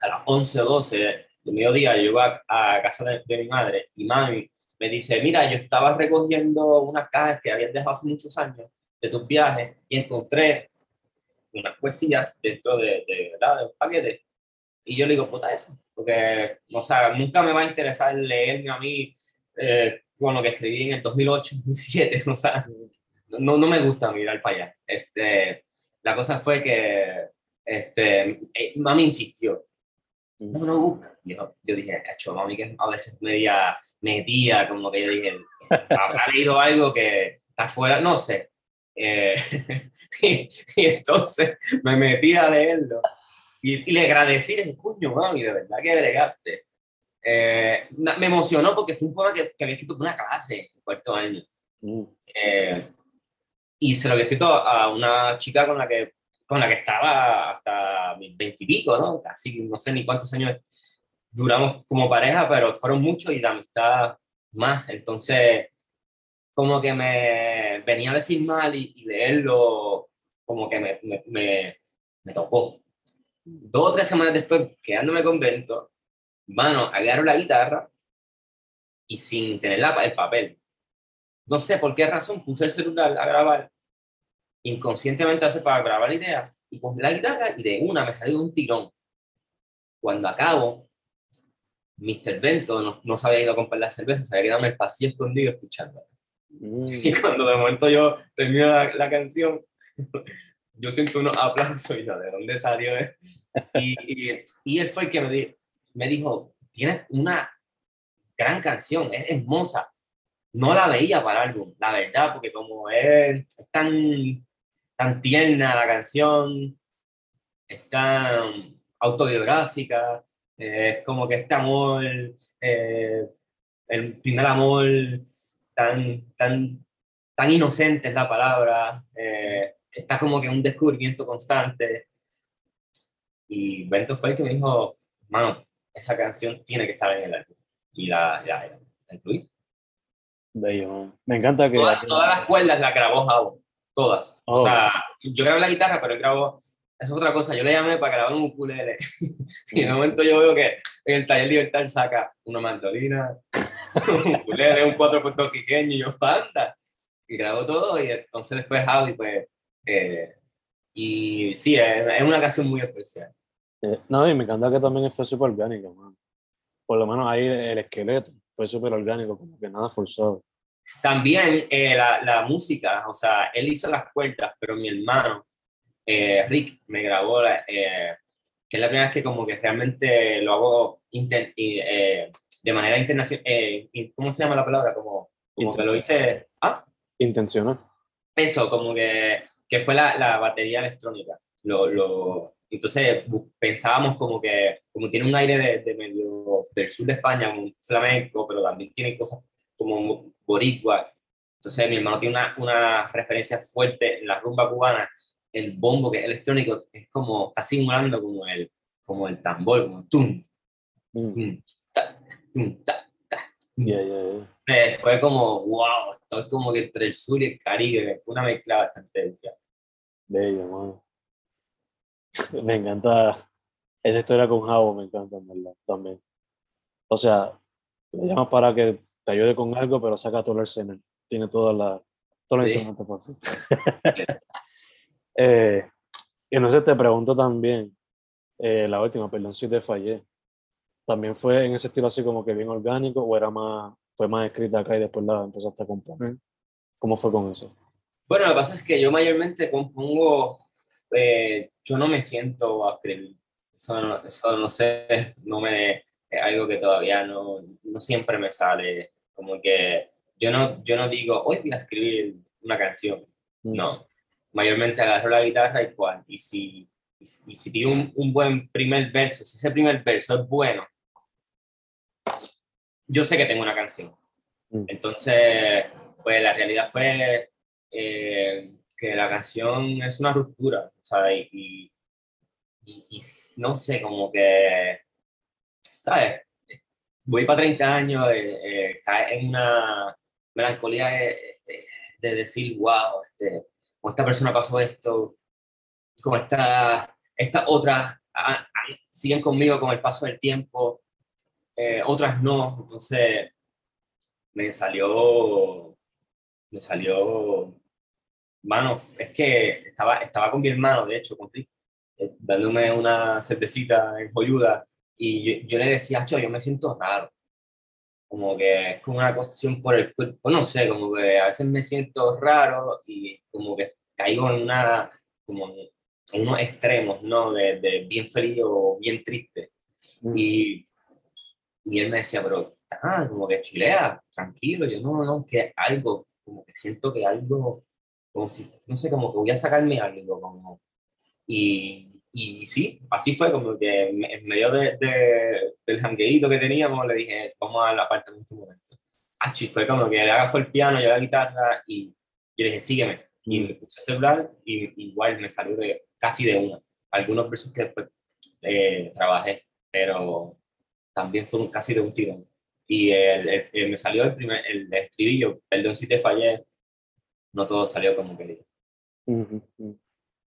a las 11 o 12 de mediodía, yo llego a, a casa de, de, mi madre y mami me dice, mira, yo estaba recogiendo unas cajas que habían dejado hace muchos años de tus viajes y encontré unas poesías dentro de, de, ¿verdad? de un paquete. Y yo le digo, puta eso, porque, o sea, nunca me va a interesar leerme a mí eh, con lo que escribí en el 2008, 2007, o sea, no, no me gusta mirar para allá. Este, la cosa fue que este, eh, mami insistió, no, no busca. Yo, yo dije, hecho, mami que a veces media metía, como que yo dije, habrá leído algo que está fuera, no sé. Eh, y, entonces me metí a leerlo y, le agradecí, le dije, cuño, mami, de verdad que bregaste. Eh, me emocionó porque fue un poema que, que había escrito una clase en cuarto año. Mm. Eh, y se lo había escrito a una chica con la que, con la que estaba hasta mis veintipico, ¿no? Casi no sé ni cuántos años duramos como pareja, pero fueron muchos y de amistad más. Entonces, como que me venía de filmar y, y leerlo, como que me, me, me, me tocó. Dos o tres semanas después, quedándome convento, mano, agarro la guitarra y sin tener la, el papel. No sé por qué razón puse el celular a grabar, inconscientemente hace para grabar la idea, y puse la guitarra y de una me salió un tirón. Cuando acabo, Mr. Bento no, no se había ido a comprar la cerveza, se había quedado en el pasillo escondido escuchando. Mm. Y cuando de momento yo termino la, la canción, yo siento unos aplausos y yo, ¿de dónde salió? Y, y, y él fue el que me, di- me dijo, tienes una gran canción, es hermosa. No la veía para álbum, la verdad, porque como es, es tan, tan tierna la canción, es tan autobiográfica, eh, es como que este amor, eh, el primer amor tan, tan, tan inocente es la palabra, eh, está como que un descubrimiento constante. Y Bento fue el que me dijo, mano, esa canción tiene que estar en el álbum. Y la, la, la incluí. Bello. Me encanta que. Todas, todas las cuerdas las grabó Javo, todas. Oh. O sea, yo grabé la guitarra, pero él grabó, eso es otra cosa, yo le llamé para grabar un ukulele. y de momento yo veo que en el taller Libertad saca una mandolina, un ukulele, un cuatro puertorriqueño, y yo, anda. Y grabó todo, y entonces después Javi, pues, eh, y sí, es, es una canción muy especial. Eh, no, y me encanta que también fue súper orgánico, man. Por lo menos ahí el esqueleto fue súper orgánico, como que nada forzado. También eh, la, la música, o sea, él hizo las cuerdas, pero mi hermano, eh, Rick, me grabó, la- eh, que es la primera vez que como que realmente lo hago eh, de manera internacional, eh, ¿cómo se llama la palabra? Como, como que lo hice, ah, Intencional. eso, como que, que fue la, la batería electrónica. Lo, lo, entonces pensábamos como que, como tiene un aire de, de medio del sur de España, como un flamenco, pero también tiene cosas como boricua. Entonces mi hermano tiene una, una referencia fuerte en la rumba cubana. El bombo que es electrónico es como, está simulando como el, como el tambor, como tum, Mm. tum, ta, tum, ta, ta, tum. Yeah, yeah, yeah. Fue como, wow, estoy como que entre el sur y el Caribe, fue una mezcla bastante dulce. Bello. Me encanta esa historia con Javo, me encanta, en verdad, también. O sea, le llamas para que te ayude con algo, pero saca todo el arsenal. Tiene los Sí. instrumentos posibles. eh, y no sé, te pregunto también, eh, la última, perdón si te fallé. ¿También fue en ese estilo así como que bien orgánico o era más, fue más escrita acá y después la empezaste a componer? ¿Cómo fue con eso? Bueno, lo que pasa es que yo mayormente compongo, eh, yo no me siento a escribir. Eso no, eso no sé, no me, es algo que todavía no, no siempre me sale. Como que yo no, yo no digo, hoy voy a escribir una canción. No, mayormente agarro la guitarra y cual. Y si, y, si- y si tiro un, un buen primer verso, si ese primer verso es bueno, yo sé que tengo una canción. Mm. Entonces, pues la realidad fue eh, que la canción es una ruptura, sea, y, y, y- y no sé, como que, ¿sabes? Voy para 30 años, eh, eh, cae en una melancolía de, de- de decir, wow, este, con esta persona pasó esto, con esta, esta otra, ah, siguen conmigo con el paso del tiempo, eh, otras no, entonces me salió, me salió, mano, es que estaba, estaba con mi hermano, de hecho, con Rick, eh, dándome una cervecita en Joyuda, y yo, yo le decía, "Acho, yo me siento raro, como que es como una cuestión por el cuerpo, no sé, como que a veces me siento raro y como que caigo en una, como en unos extremos, ¿no? De, de bien feliz o bien triste. Mm. Y, y él me decía, pero, ah, como que chilea, tranquilo, yo no, no, que algo, como que siento que algo, como si, no sé, como que voy a sacarme algo, como, y, y sí, así fue, como que en medio de, de- del jangueíto que teníamos, le dije, vamos a la parte de un momento. Achi, fue como que le agarró el piano, yo la guitarra, y yo le dije, sígueme, y me puse a celular, y igual me salió de, casi de una. Algunos versos que después eh, trabajé, pero también fue un- casi de un tirón. Y el, el, me salió el, primer, el estribillo, perdón si te fallé, no todo salió como quería.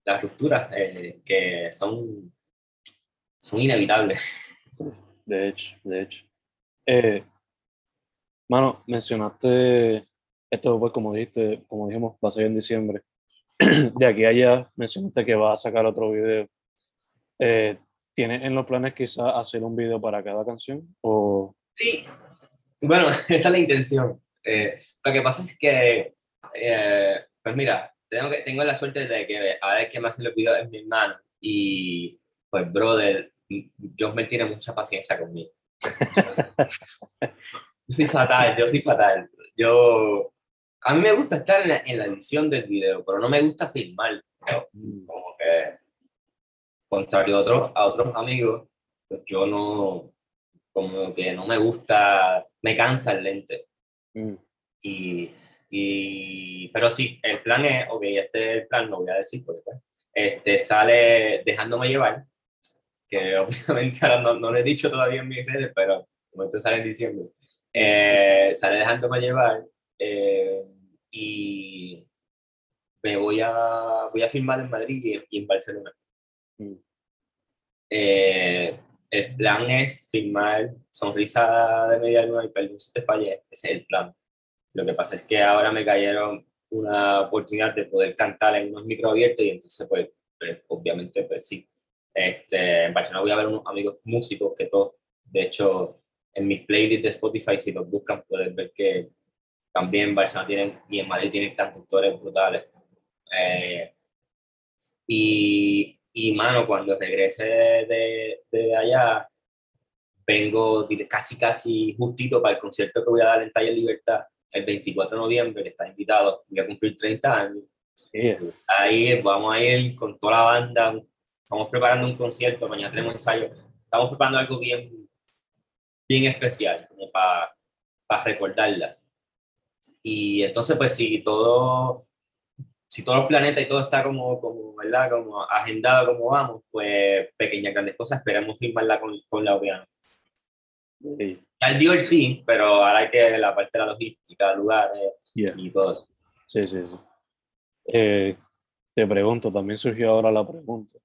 Las rupturas eh, que son, son inevitables. de hecho, de hecho. Eh, mano, mencionaste, esto pues como dijiste, como dijimos, va a ser en diciembre. de aquí a allá mencionaste que va a sacar otro video. Eh, ¿Tienes en los planes quizás hacer un video para cada canción? O... Sí, bueno, esa es la intención. Eh, lo que pasa es que, eh, pues mira, tengo, que, tengo la suerte de que ahora es que me hacen los videos en mi hermano y pues brother, Dios me tiene mucha paciencia conmigo. yo soy fatal, yo soy fatal. Yo, a mí me gusta estar en la, en la edición del video, pero no me gusta filmar. Como que, contrario a otros, a otros amigos, pues yo no, como que no me gusta, me cansa el lente. Mm. Y, y, pero sí, el plan es, ok, este es el plan, lo voy a decir porque pues, este, sale dejándome llevar, que obviamente ahora no, no lo he dicho todavía en mis redes, pero como esto sale en diciembre, eh, sale dejándome llevar eh, y me voy a, voy a filmar en Madrid y, en Barcelona. Eh, el plan es filmar Sonrisa de Media Luna y Perdón si te fallé, ese es el plan. Lo que pasa es que ahora me cayeron una oportunidad de poder cantar en unos micro abiertos y entonces pues, pues, obviamente pues sí. Este, en Barcelona voy a ver unos amigos músicos que todos, de hecho, en mi playlist de Spotify, si los buscan, pueden ver que también Barcelona tienen, y en Madrid tienen cantores brutales. Eh, y, y, mano, cuando regrese de, de allá, vengo casi, casi justito para el concierto que voy a dar en Taller Libertad el 24 de noviembre, que está invitado, voy a cumplir 30 años. Ahí vamos a ir con toda la banda, estamos preparando un concierto, mañana tenemos ensayo, estamos preparando algo bien, bien especial, como para, para recordarla. Y entonces, pues si todo, si todos los planetas y todo está como, como, ¿verdad? Como agendado como vamos, pues pequeñas grandes cosas, esperamos firmarla con, con la OEA. Sí. Ya el sí, pero ahora hay que la parte de la logística, lugares y todo eso. Sí, sí, sí. Eh, te pregunto, también surgió ahora la pregunta,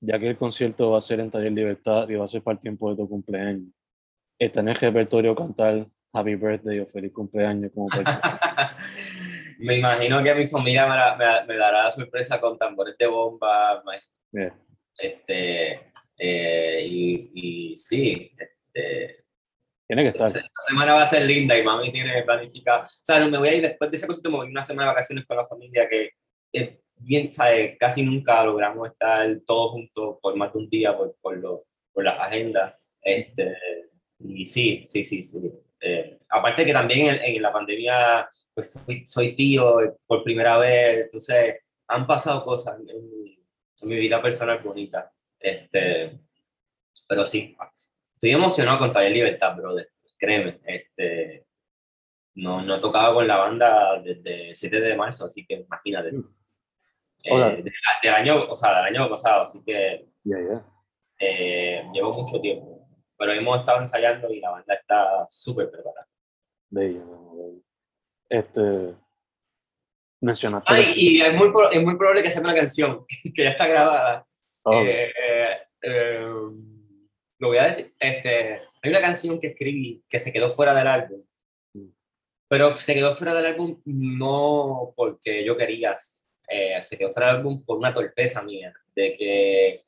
ya que el concierto va a ser en Taller Libertad y va a ser para el tiempo de tu cumpleaños, ¿está en el repertorio cantar Happy Birthday o Feliz Cumpleaños como Me imagino que mi familia me, dará la sorpresa con tambores de bomba. Este, eh, y, y, sí, este, tiene que estar. Esta semana va a ser linda y mami tiene planificado. O sea, no me voy a ir después de ese cosito, me voy una semana de vacaciones con la familia que bien, ¿sabes? Casi nunca logramos estar todos juntos por más de un día por, por, lo, por las agendas. Este, y sí, sí, sí, sí. Eh, aparte que también en, la pandemia pues soy tío por primera vez, entonces han pasado cosas en, mi vida personal bonita. Este, pero sí, estoy emocionado con Taller Libertad, brother. Créeme, este, no, no he tocado con la banda desde el 7 de marzo, así que imagínate. Mm. Eh, del, año, o sea, del año pasado, así que eh, llevo mucho tiempo. Pero hemos estado ensayando y la banda está súper preparada. Bello, Este, mencionaste. Ay, y es muy, es muy probable que sea una canción que ya está grabada. Oh. Eh, eh lo voy a decir, este, hay una canción que escribí que se quedó fuera del álbum, pero se quedó fuera del álbum no porque yo quería, eh, se quedó fuera del álbum por una torpeza mía, de que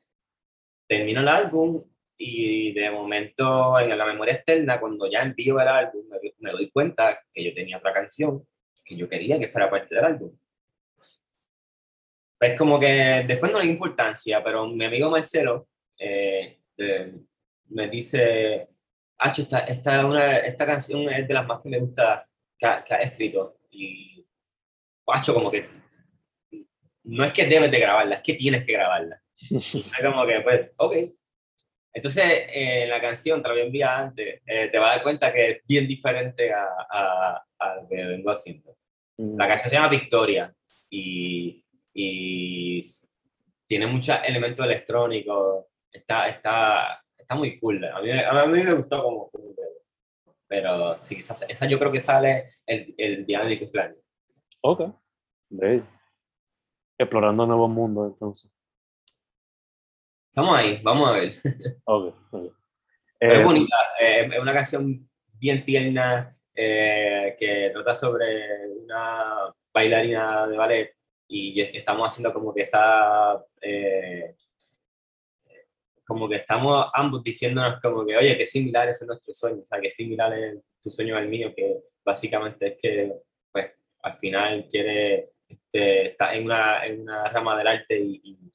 termino el álbum y de momento en la memoria externa, cuando ya envío el álbum, me, doy cuenta que yo tenía otra canción que yo quería que fuera parte del álbum. Es como que después no le importancia, pero mi amigo Marcelo, eh, me dice, Hacho, esta, esta, una, esta canción es de las más que me gusta que ha, escrito. Y, Hacho, como que no es que debes de grabarla, es que tienes que grabarla. es como que, pues, ok. Entonces, en la canción, te la voy a enviar antes, eh, te vas a dar cuenta que es bien diferente a, a, a lo que vengo haciendo. Mm. La canción se llama Victoria y, y tiene muchos elementos electrónicos. Está, está, está muy cool. A mí, a mí me gustó como, pero sí, esa, esa yo creo que sale el, el día de mi cumpleaños. Ok. Great. Explorando nuevos mundos, entonces. Estamos ahí, vamos a ver. Ok. okay. Pero Eh, es bonita, eh, es una canción bien tierna eh, que trata sobre una bailarina de ballet y estamos haciendo como que esa, eh, como que estamos ambos diciéndonos como que, oye, qué similares son nuestros sueños, o sea, qué similar es tu sueño al mío, que básicamente es que, pues, al final quiere, este, está en una, en una rama del arte y, y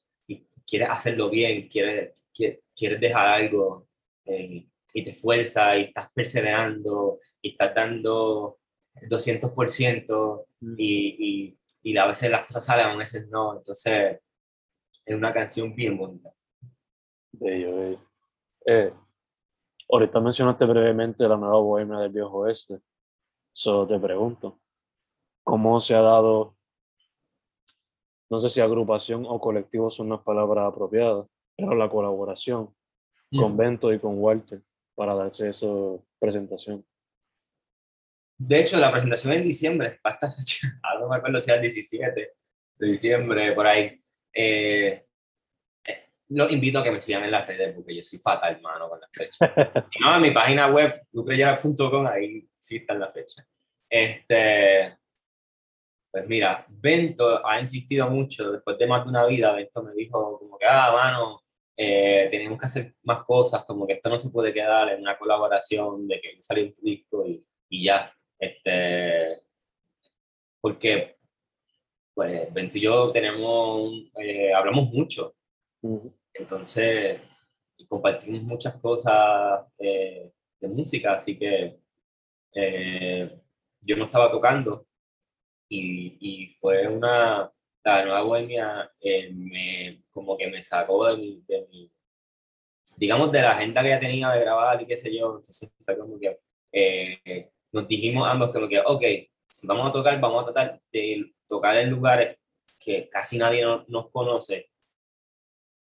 quieres hacerlo bien, quieres, quieres, quieres dejar algo eh, y te esfuerzas y estás perseverando y estás dando 200% y, y, y a veces las cosas salen, a veces no. Entonces, es una canción bien bonita. Bello, bello. Eh, ahorita mencionaste brevemente la nueva bohemia del viejo oeste. Solo te pregunto, ¿cómo se ha dado, no sé si agrupación o colectivo son las palabras apropiadas, pero la colaboración con Bento y con Walter para darse esa presentación? De hecho, la presentación en diciembre, bastante, no me acuerdo si era el 17 de diciembre, por ahí. Eh, eh, los invito a que me sigan en las redes porque yo soy fatal, hermano, con las fechas. si no, en mi página web, lucreyera.com, ahí sí está la fecha. Este, pues mira, Bento ha insistido mucho, después de más de una vida, Bento me dijo como que, ah, mano, eh, tenemos que hacer más cosas, como que esto no se puede quedar en una colaboración de que salió un disco y, y ya. Este, porque pues Bento y yo tenemos, eh, hablamos mucho, entonces compartimos muchas cosas eh, de música, así que eh, yo no estaba tocando y, y fue una, la nueva bohemia eh, me, como que me sacó de mi, de mi, digamos, de la agenda que ya tenía de grabar y qué sé yo, entonces fue como que eh, nos dijimos ambos como que, ok, si vamos a tocar, vamos a tratar de tocar en lugares que casi nadie no- nos conoce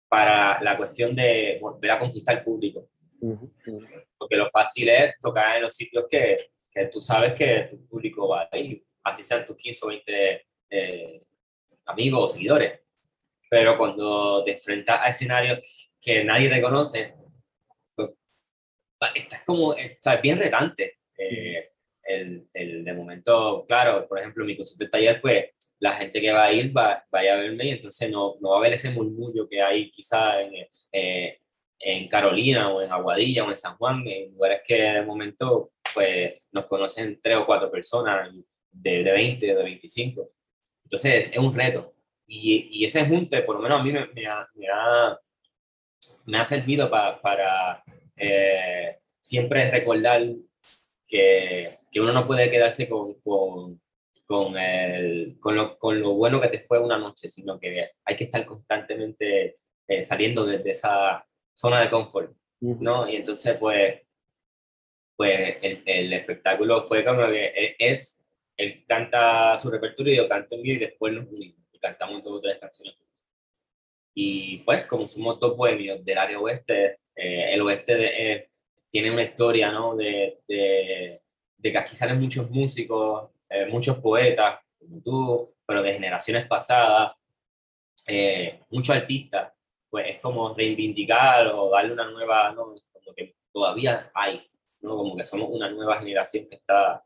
para la cuestión de volver a conquistar público. Ujú, ujú. Porque lo fácil es tocar en los sitios que, que tú sabes que tu público va a ir, así sean tus 15 o 20 eh, amigos o seguidores. Pero cuando te enfrentas a escenarios que nadie te conoce, pues, estás como, eh, o sea, es bien retante. Eh, el, el, de momento, claro, por ejemplo, mi concierto de taller, pues la gente que va a ir va, vaya a verme y entonces no, no va a haber ese murmullo que hay quizá en, eh, en Carolina o en Aguadilla o en San Juan, en lugares que de momento pues nos conocen tres o cuatro personas de, de 20, de 25. Entonces es un reto. Y, y ese junte, por lo menos a mí me, me, ha, me, ha, me ha servido pa, para eh, siempre recordar que, que uno no puede quedarse con, con, con, el, con, lo, con lo bueno que te fue una noche, sino que hay que estar constantemente eh, saliendo desde esa zona de confort, ¿no? Y entonces, pues, pues el, el espectáculo fue como que e, es, él canta su repertorio y yo canto en vivo y después nos unimos y cantamos dos o tres canciones. Y pues, como somos dos bohemios del área oeste, eh, el oeste de, eh, tiene una historia, ¿no? De, de, de, que aquí salen muchos músicos, eh, muchos poetas, como tú, pero de generaciones pasadas, eh, muchos artistas, pues es como reivindicar o darle una nueva, ¿no? Como que todavía hay, ¿no? Como que somos una nueva generación que está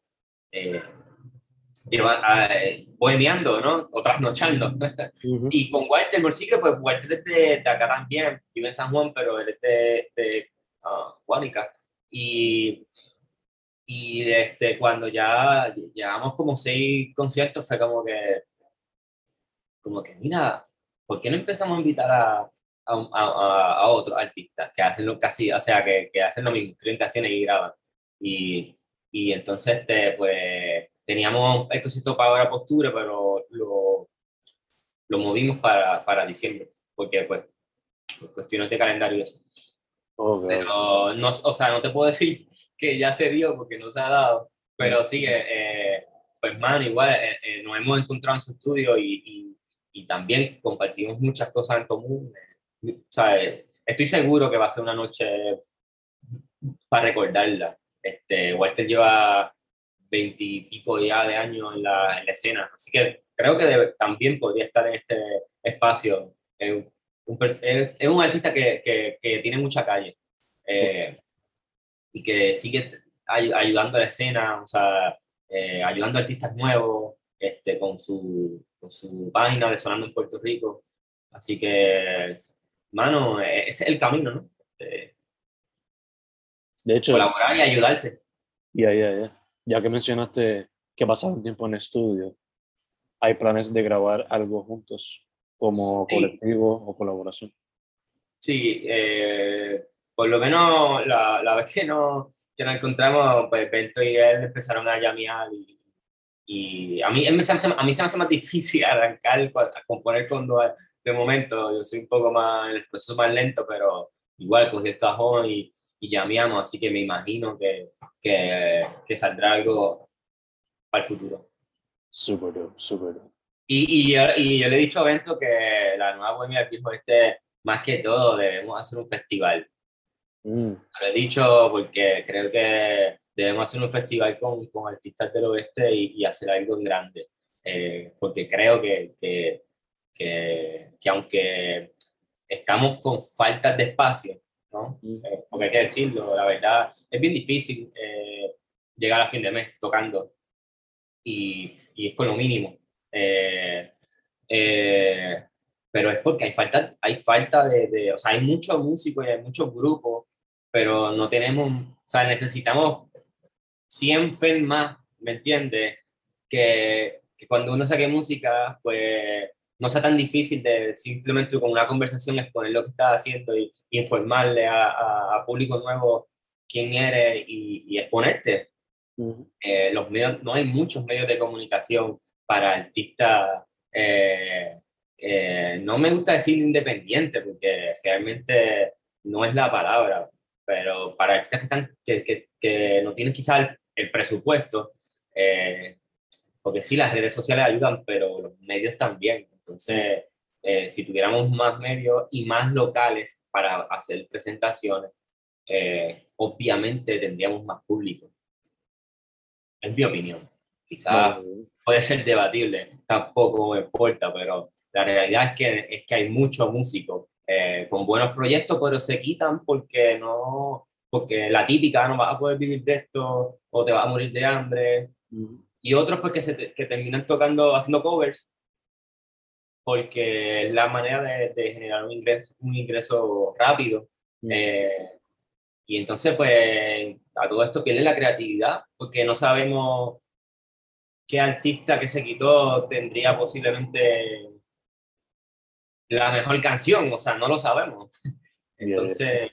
eh, lleva, eh, bohemiando, ¿no? O trasnochando. Uh -huh. Y con Walter Morcillo, pues Walter es de, de, acá también, vive en San Juan, pero él es de, de uh, Guánica. Y, y este, cuando ya llevamos como seis conciertos, fue como que, como que, mira, ¿por qué no empezamos a invitar a, a, a, a otros artistas que hacen lo casi, o sea, que, que hacen lo mismo, escriben canciones y graban? Y, y entonces, este, pues, teníamos el concierto para ahora postura, pero lo, lo movimos para, para diciembre, porque, pues, por cuestiones de calendario y eso. Okay. Pero, no, o sea, no te puedo decir que ya se dio porque no se ha dado, pero sí, eh, pues, man, igual eh, eh, nos hemos encontrado en su estudio y, y, y, también compartimos muchas cosas en común. O sea, estoy seguro que va a ser una noche para recordarla. Este, Walter lleva veintipico ya de años en la, en la, escena, así que creo que también podría estar en este espacio. Es un, es un artista que, que, que, tiene mucha calle eh, y que sigue ayudando a la escena, o sea, eh, ayudando a artistas nuevos este, con, su, con su página de Sonando en Puerto Rico. Así que, mano, e, ese es el camino, ¿no? de hecho, colaborar y ayudarse. Ya, ya, ya. Ya que mencionaste que pasaron tiempo en estudio, ¿hay planes de grabar algo juntos como colectivo o colaboración? Sí, eh, por lo menos la, la, vez que, no, que nos encontramos, pues Bento y él empezaron a llamear y, y a, mí, a, mí se me hace más difícil arrancar, a componer con dos de momento. Yo soy un poco más, en el proceso más lento, pero igual cogí el cajón y, y llameamos, así que me imagino que, que, que saldrá algo para el futuro. Súper, súper. Y, y, y, yo le he dicho a Bento que la nueva Bohemia del Viejo Este, más que todo, debemos hacer un festival. Mm. Lo he dicho porque creo que debemos hacer un festival con, con artistas del oeste y, y hacer algo grande. Eh, porque creo que, que, que, que, aunque estamos con faltas de espacio, ¿no? Eh, porque hay que decirlo, la verdad, es bien difícil eh, llegar a fin de mes tocando y, y es con lo mínimo. Eh, eh, pero es porque hay falta, hay falta de, de, o sea, hay muchos músicos y hay muchos grupos, pero no tenemos, o sea, necesitamos 100 FEN más, ¿me entiendes? Que, que, cuando uno saque música, pues no sea tan difícil de simplemente con una conversación exponer lo que estás haciendo y, informarle a, a, público nuevo quién eres y, y exponerte. eh, los medios, no hay muchos medios de comunicación para artistas, eh, eh, no me gusta decir independiente, porque realmente no es la palabra, pero para artistas que, están, que, que, que no tienen quizá el, presupuesto, eh, porque sí, las redes sociales ayudan, pero los medios también. Entonces, eh, si tuviéramos más medios y más locales para hacer presentaciones, eh, obviamente tendríamos más público. Es mi opinión. Quizás puede ser debatible, tampoco me importa, pero la realidad es que, es que hay muchos músicos eh, con buenos proyectos, pero se quitan porque no, porque la típica no vas a poder vivir de esto o te vas a morir de hambre. Y otros pues que, se que terminan tocando, haciendo covers, porque es la manera de, de generar un ingreso, un ingreso rápido. Eh, y entonces pues a todo esto pierde la creatividad, porque no sabemos qué artista que se quitó tendría posiblemente la mejor canción, o sea, no lo sabemos. Entonces,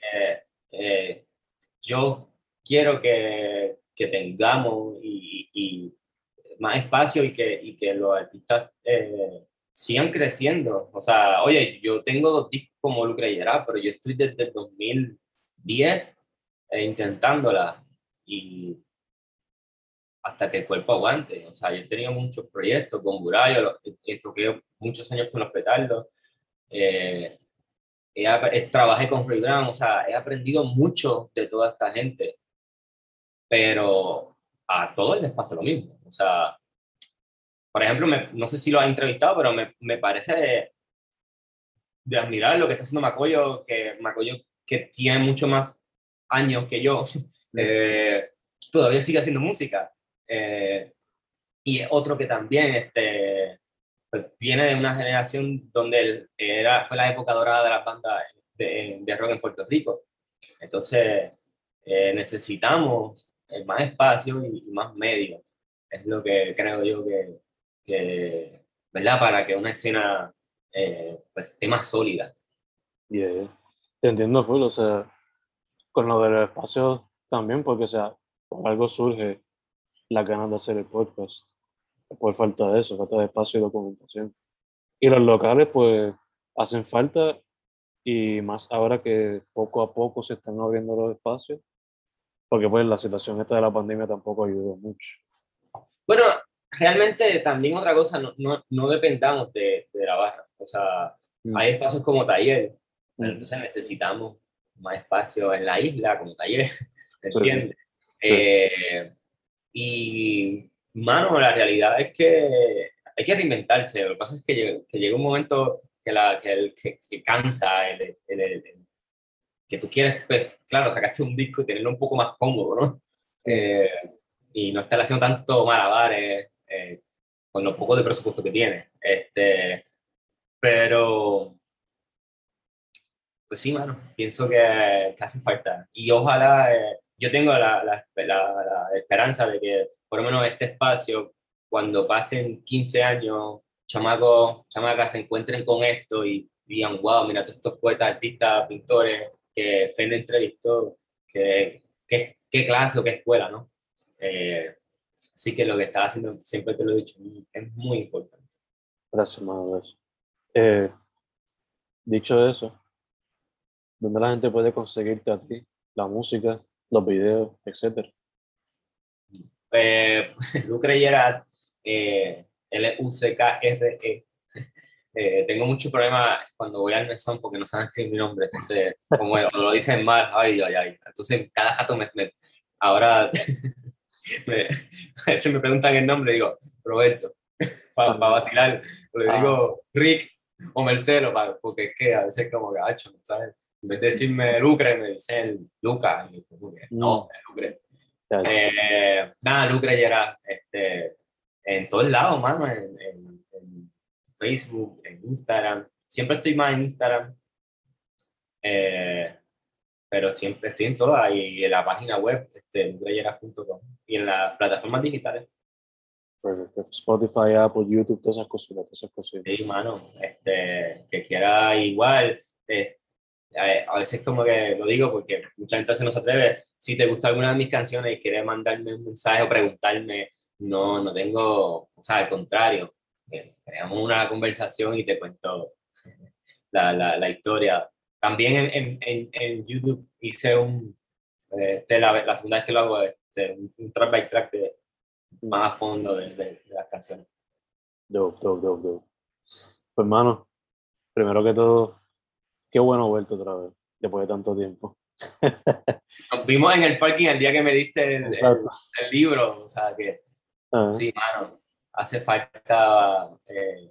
eh, yo quiero que, que tengamos y, y, más espacio y que, y que los artistas eh, sigan creciendo. O sea, oye, yo tengo dos discos como lo creyera, pero yo estoy desde el 2010 eh, intentándola y hasta que el cuerpo aguante. O sea, yo he tenido muchos proyectos con Burayo, toqué muchos años con los petardos, eh, trabajé con Free Brown, o sea, he aprendido mucho de toda esta gente, pero a todos les pasa lo mismo. O sea, por ejemplo, me, no sé si lo has entrevistado, pero me, me parece de, de, admirar lo que está haciendo Macoyo, que Macoyo que tiene mucho más años que yo, eh, todavía sigue haciendo música. Eh, y otro que también este, pues, viene de una generación donde era, fue la época dorada de las bandas de, de rock en Puerto Rico. Entonces, eh, necesitamos más espacio y, más medios. Es lo que creo yo que, que ¿verdad? Para que una escena eh, pues, esté más sólida. Yeah. Te entiendo, full, o sea, con lo del espacio también, porque, o sea, por algo surge la ganas de hacer el podcast. Por falta de eso, falta de espacio y documentación. Y los locales, pues, hacen falta y más ahora que poco a poco se están abriendo los espacios, porque pues la situación esta de la pandemia tampoco ayudó mucho. Bueno, realmente también otra cosa, no, no, no dependamos de, de, la barra, o sea, mm. hay espacios como taller, mm. entonces necesitamos más espacio en la isla como taller, ¿entiendes? Sí. Eh, y, mano, la realidad es que hay que reinventarse. Lo que pasa es que, que llega un momento que, la, que, que, cansa, el, que tú quieres, pues, claro, sacaste un disco y tenerlo un poco más cómodo, ¿no? Eh, y no estar haciendo tanto malabares eh, con lo poco de presupuesto que tiene. Este, pero, pues sí, mano, pienso que, que hace falta. Y ojalá, eh, yo tengo la, la, la, esperanza de que por lo menos este espacio, cuando pasen 15 años, chamacos, chamacas se encuentren con esto y digan, wow, mira, todos estos poetas, artistas, pintores que Fende entrevistó, que, qué clase o qué escuela, ¿no? Eh, así que lo que estaba haciendo, siempre te lo he dicho, es muy importante. Gracias, hermano. Eh, dicho eso, ¿dónde la gente puede conseguirte a ti? La música, los videos, etcétera. Eh, Lucre Gerard, eh, L-U-C-K-R-E. Eh, tengo mucho problema cuando voy al mesón porque no saben escribir mi nombre. Entonces, como lo dicen mal, ay, ay, ay. Entonces, cada jato me. ahora, me, a veces me preguntan el nombre, digo, Roberto, para vacilar. Le digo Rick o Marcelo, porque es que a veces, como gacho, ¿sabes? En vez de decirme Lucre, me dicen Lucas. No, mm. Lucre. Eh, nada, Lucre ya era este, en todos lados, mano, en, en, Facebook, en Instagram. Siempre estoy más en Instagram. Eh, pero siempre estoy en todas y en la página web, este, y en las plataformas digitales. Spotify, Apple, YouTube, todas esas cosas, todas esas cosas. Sí, mano, este, que quiera igual, eh, a veces como que lo digo porque mucha gente se nos atreve, si te gusta alguna de mis canciones y quieres mandarme un mensaje o preguntarme, no, no tengo, o sea, al contrario, eh, creamos una conversación y te cuento la, la, la historia. También en, en, en, YouTube hice un, eh, la, la, segunda vez que lo hago, este, un, track by track de, más a fondo de, de, las canciones. Dope, dope, dope, dope. Pues hermano, primero que todo, qué bueno verte otra vez, después de tanto tiempo. Nos vimos en el parking el día que me diste el, el, libro, o sea que sí, mano, hace falta. Eh,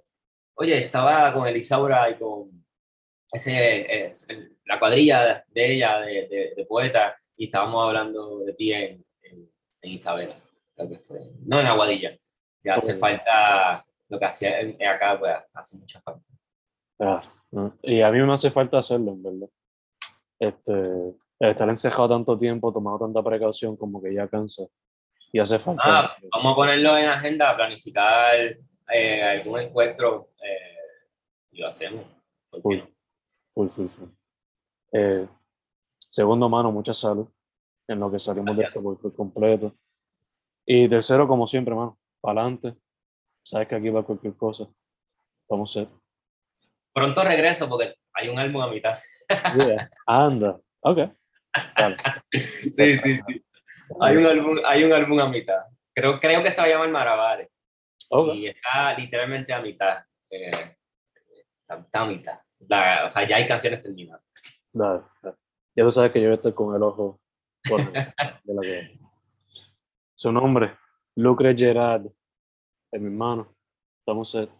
oye, estaba con Elisaura y con ese, la cuadrilla de ella, de, de, poeta, y estábamos hablando de ti en, en, Isabela, no en Aguadilla. Ya hace falta lo que hacía acá, pues hace mucha falta. Y a mí me hace falta hacerlo, en verdad. Este, estar encejado tanto tiempo, tomado tanta precaución, como que ya cansa. Y hace falta. Ah, vamos a ponerlo en agenda, planificar eh, algún encuentro eh, y lo hacemos. Full, full, full, eh, segundo, mano, mucha salud en lo que salimos de esto por completo. Y tercero, como siempre, mano, para adelante. Sabes que aquí va cualquier cosa. Vamos a ser. Pronto regreso porque hay un álbum a mitad. Anda. Ok. sí, sí, sí. Hay un álbum, hay un álbum a mitad. Creo, creo que se va a llamar Maravales. Y está literalmente a mitad. Eh, está a mitad. O sea, ya hay canciones terminadas. Ya tú sabes que yo estoy con el ojo de la que... Su nombre, Lucre Gerard, es mi hermano. Estamos set.